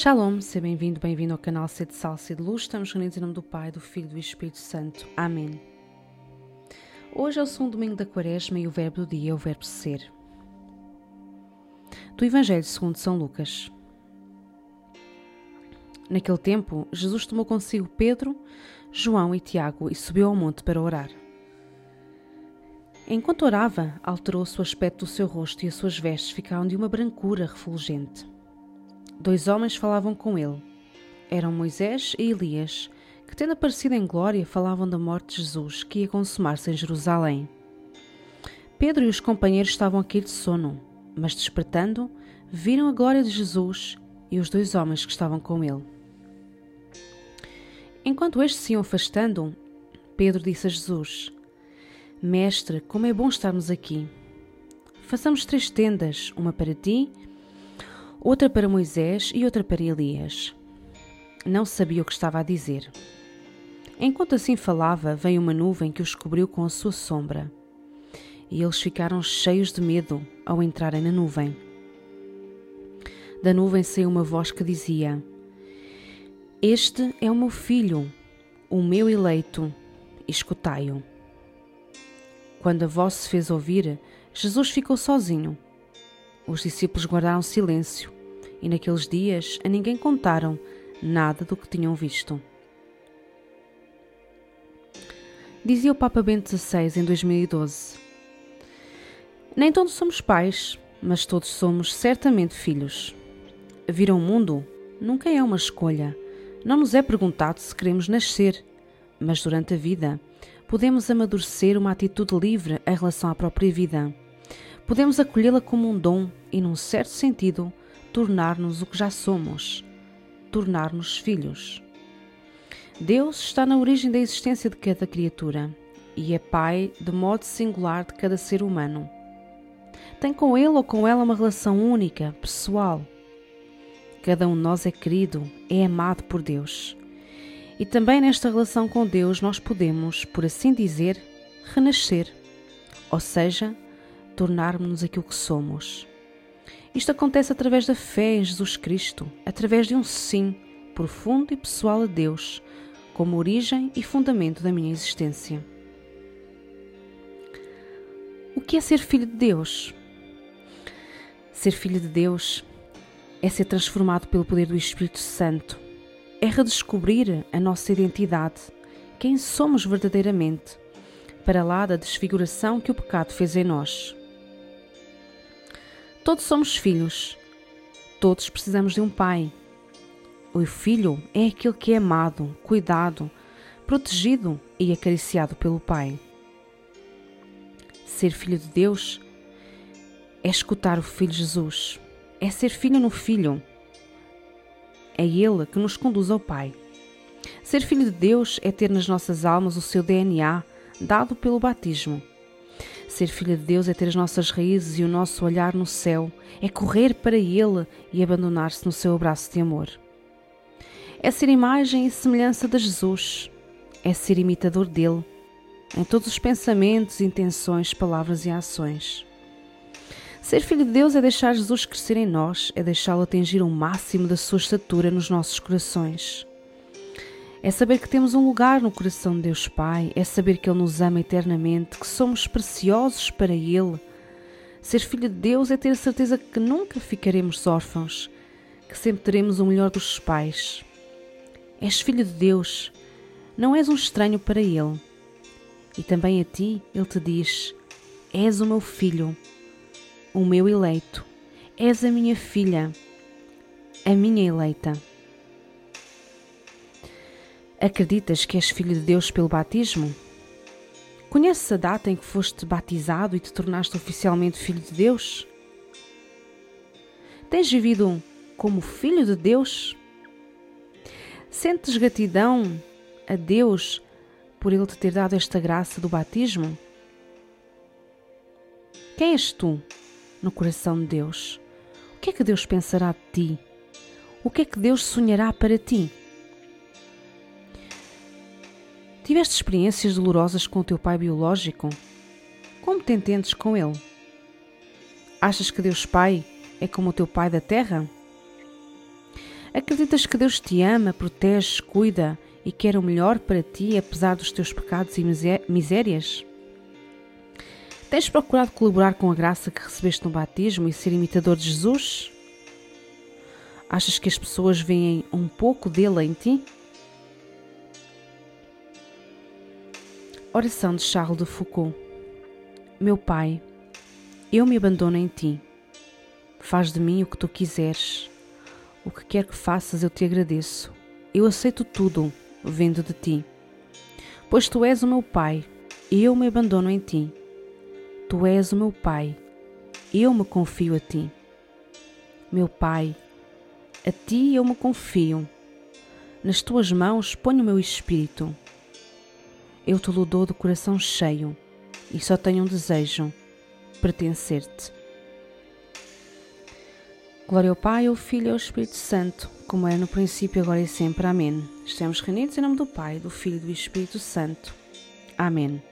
Shalom, seja bem-vindo, bem-vindo ao canal C de Salsa e de Luz. Estamos reunidos em nome do Pai, do Filho e do Espírito Santo. Amém. Hoje é o segundo domingo da quaresma e o verbo do dia é o verbo ser. Do Evangelho segundo São Lucas. Naquele tempo, Jesus tomou consigo Pedro, João e Tiago e subiu ao monte para orar. Enquanto orava, alterou-se o aspecto do seu rosto e as suas vestes ficaram de uma brancura refulgente. Dois homens falavam com ele. Eram Moisés e Elias, que, tendo aparecido em glória, falavam da morte de Jesus, que ia consumar-se em Jerusalém. Pedro e os companheiros estavam a cair de sono, mas despertando, viram a glória de Jesus e os dois homens que estavam com ele. Enquanto estes se iam afastando, Pedro disse a Jesus: Mestre, como é bom estarmos aqui. Façamos três tendas, uma para ti, outra para Moisés e outra para Elias. Não sabia o que estava a dizer. Enquanto assim falava, veio uma nuvem que os cobriu com a sua sombra. E eles ficaram cheios de medo ao entrarem na nuvem. Da nuvem saiu uma voz que dizia: Este é o meu filho, o meu eleito, escutai-o. Quando a voz se fez ouvir, Jesus ficou sozinho. Os discípulos guardaram silêncio e naqueles dias a ninguém contaram nada do que tinham visto. Dizia o Papa Bento XVI em 2012: Nem todos somos pais, mas todos somos certamente filhos. Vir ao mundo nunca é uma escolha. Não nos é perguntado se queremos nascer, mas durante a vida podemos amadurecer uma atitude livre em relação à própria vida. Podemos acolhê-la como um dom e, num certo sentido, tornar-nos o que já somos, tornar-nos filhos. Deus está na origem da existência de cada criatura e é Pai de modo singular de cada ser humano. Tem com ele ou com ela uma relação única, pessoal. Cada um de nós é querido, é amado por Deus. E também nesta relação com Deus nós podemos, por assim dizer, renascer, ou seja, tornarmos-nos aquilo que somos. Isto acontece através da fé em Jesus Cristo, através de um sim profundo e pessoal a Deus, como origem e fundamento da minha existência. O que é ser filho de Deus? Ser filho de Deus é ser transformado pelo poder do Espírito Santo, é redescobrir a nossa identidade, quem somos verdadeiramente, para lá da desfiguração que o pecado fez em nós. Todos somos filhos. Todos precisamos de um pai. O filho é aquele que é amado, cuidado, protegido e acariciado pelo pai. Ser filho de Deus é escutar o Filho Jesus, é ser filho no Filho. É Ele que nos conduz ao Pai. Ser filho de Deus é ter nas nossas almas o seu DNA dado pelo batismo Ser filha de Deus é ter as nossas raízes e o nosso olhar no céu, é correr para Ele e abandonar-se no seu abraço de amor. É ser imagem e semelhança de Jesus, é ser imitador dele, em todos os pensamentos, intenções, palavras e ações. Ser filho de Deus é deixar Jesus crescer em nós, é deixá-lo atingir o máximo da sua estatura nos nossos corações. É saber que temos um lugar no coração de Deus Pai, é saber que Ele nos ama eternamente, que somos preciosos para Ele. Ser filho de Deus é ter a certeza que nunca ficaremos órfãos, que sempre teremos o melhor dos pais. És filho de Deus, não és um estranho para Ele. E também a ti Ele te diz: És o meu filho, o meu eleito, és a minha filha, a minha eleita. Acreditas que és filho de Deus pelo batismo? Conheces a data em que foste batizado e te tornaste oficialmente filho de Deus? Tens vivido como filho de Deus? Sentes gratidão a Deus por Ele te ter dado esta graça do batismo? Quem és tu no coração de Deus? O que é que Deus pensará de ti? O que é que Deus sonhará para ti? Tiveste experiências dolorosas com o teu pai biológico? Como te entendes com ele? Achas que Deus Pai é como o teu pai da terra? Acreditas que Deus te ama, protege, cuida e quer o melhor para ti, apesar dos teus pecados e misérias? Tens procurado colaborar com a graça que recebeste no batismo e ser imitador de Jesus? Achas que as pessoas veem um pouco dele em ti? Oração de Charles de Foucault Meu Pai, eu me abandono em ti. Faz de mim o que tu quiseres. O que quer que faças, eu te agradeço. Eu aceito tudo, vendo de ti. Pois tu és o meu Pai, eu me abandono em ti. Tu és o meu Pai, eu me confio a ti. Meu Pai, a ti eu me confio. Nas tuas mãos ponho o meu espírito. Eu te dou de coração cheio e só tenho um desejo: pertencer-te. Glória ao Pai, ao Filho e ao Espírito Santo, como era no princípio, agora e sempre. Amém. Estamos reunidos em nome do Pai, do Filho e do Espírito Santo. Amém.